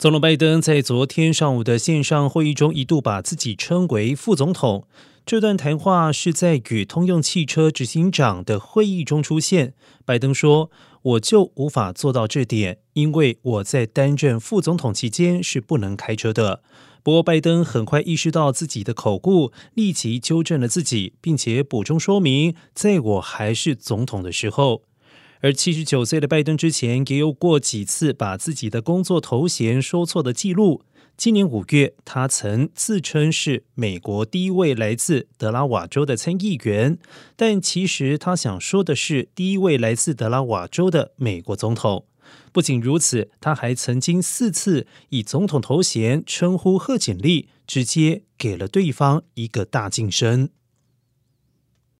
总统拜登在昨天上午的线上会议中，一度把自己称为副总统。这段谈话是在与通用汽车执行长的会议中出现。拜登说：“我就无法做到这点，因为我在担任副总统期间是不能开车的。”不过，拜登很快意识到自己的口误，立即纠正了自己，并且补充说明：“在我还是总统的时候。”而七十九岁的拜登之前也有过几次把自己的工作头衔说错的记录。今年五月，他曾自称是美国第一位来自德拉瓦州的参议员，但其实他想说的是第一位来自德拉瓦州的美国总统。不仅如此，他还曾经四次以总统头衔称呼贺锦丽，直接给了对方一个大晋升。